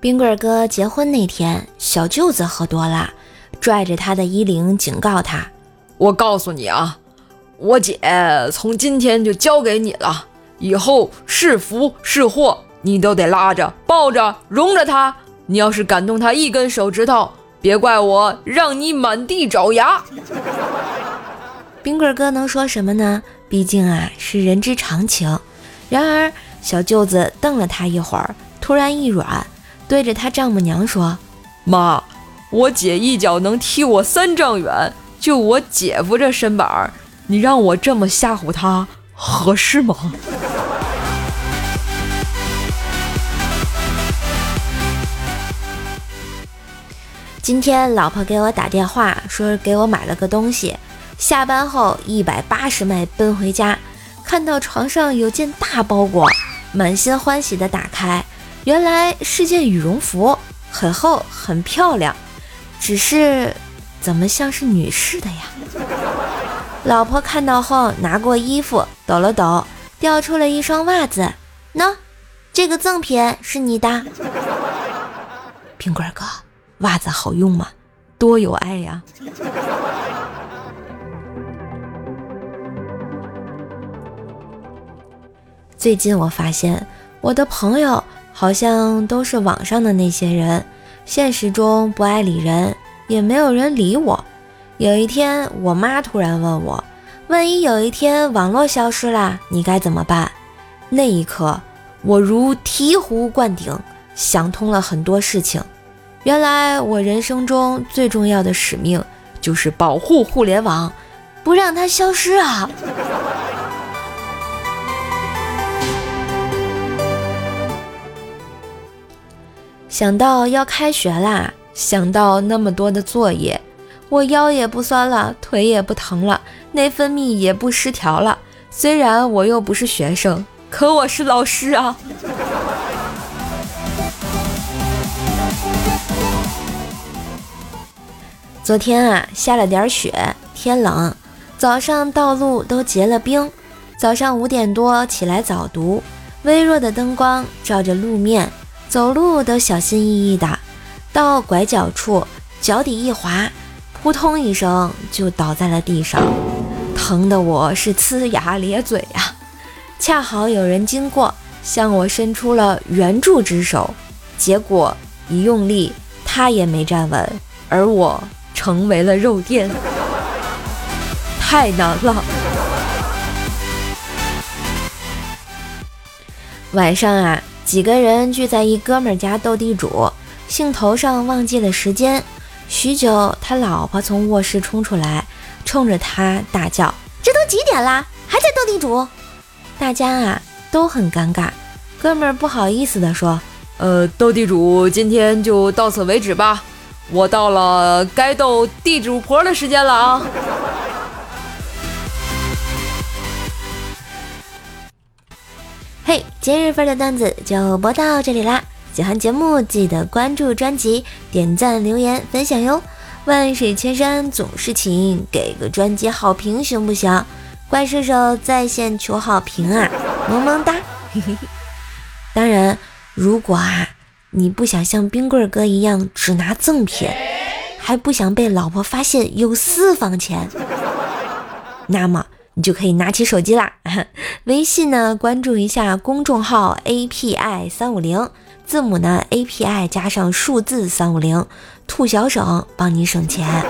冰棍哥结婚那天，小舅子喝多了，拽着他的衣领警告他：“我告诉你啊，我姐从今天就交给你了，以后是福是祸，你都得拉着、抱着、容着她。你要是敢动她一根手指头，别怪我让你满地找牙。”冰棍哥能说什么呢？毕竟啊，是人之常情。然而，小舅子瞪了他一会儿，突然一软。对着他丈母娘说：“妈，我姐一脚能踢我三丈远，就我姐夫这身板儿，你让我这么吓唬他合适吗？”今天老婆给我打电话说给我买了个东西，下班后一百八十迈奔回家，看到床上有件大包裹，满心欢喜的打开。原来是件羽绒服，很厚很漂亮，只是怎么像是女士的呀？老婆看到后拿过衣服抖了抖，掉出了一双袜子。喏，这个赠品是你的，冰棍哥，袜子好用吗？多有爱呀！最近我发现我的朋友。好像都是网上的那些人，现实中不爱理人，也没有人理我。有一天，我妈突然问我：“万一有一天网络消失了，你该怎么办？”那一刻，我如醍醐灌顶，想通了很多事情。原来，我人生中最重要的使命就是保护互联网，不让它消失啊！想到要开学啦，想到那么多的作业，我腰也不酸了，腿也不疼了，内分泌也不失调了。虽然我又不是学生，可我是老师啊。昨天啊，下了点雪，天冷，早上道路都结了冰。早上五点多起来早读，微弱的灯光照着路面。走路都小心翼翼的，到拐角处，脚底一滑，扑通一声就倒在了地上，疼得我是呲牙咧嘴呀。恰好有人经过，向我伸出了援助之手，结果一用力，他也没站稳，而我成为了肉垫，太难了。晚上啊。几个人聚在一哥们家斗地主，兴头上忘记了时间。许久，他老婆从卧室冲出来，冲着他大叫：“这都几点啦，还在斗地主？”大家啊都很尴尬。哥们儿不好意思地说：“呃，斗地主今天就到此为止吧，我到了该斗地主婆的时间了啊。”今日份的段子就播到这里啦！喜欢节目记得关注专辑、点赞、留言、分享哟！万水千山总是情，给个专辑好评行不行？怪兽兽在线求好评啊！萌萌哒！当然，如果啊你不想像冰棍哥一样只拿赠品，还不想被老婆发现有私房钱，那么。你就可以拿起手机啦，微信呢关注一下公众号 API 三五零，字母呢 API 加上数字三五零，兔小省帮你省钱。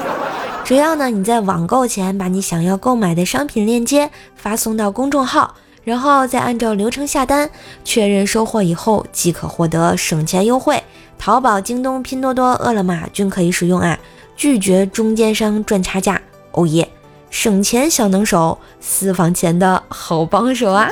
只要呢你在网购前把你想要购买的商品链接发送到公众号，然后再按照流程下单，确认收货以后即可获得省钱优惠。淘宝、京东、拼多多、饿了么均可以使用啊，拒绝中间商赚差价。哦耶！省钱小能手，私房钱的好帮手啊！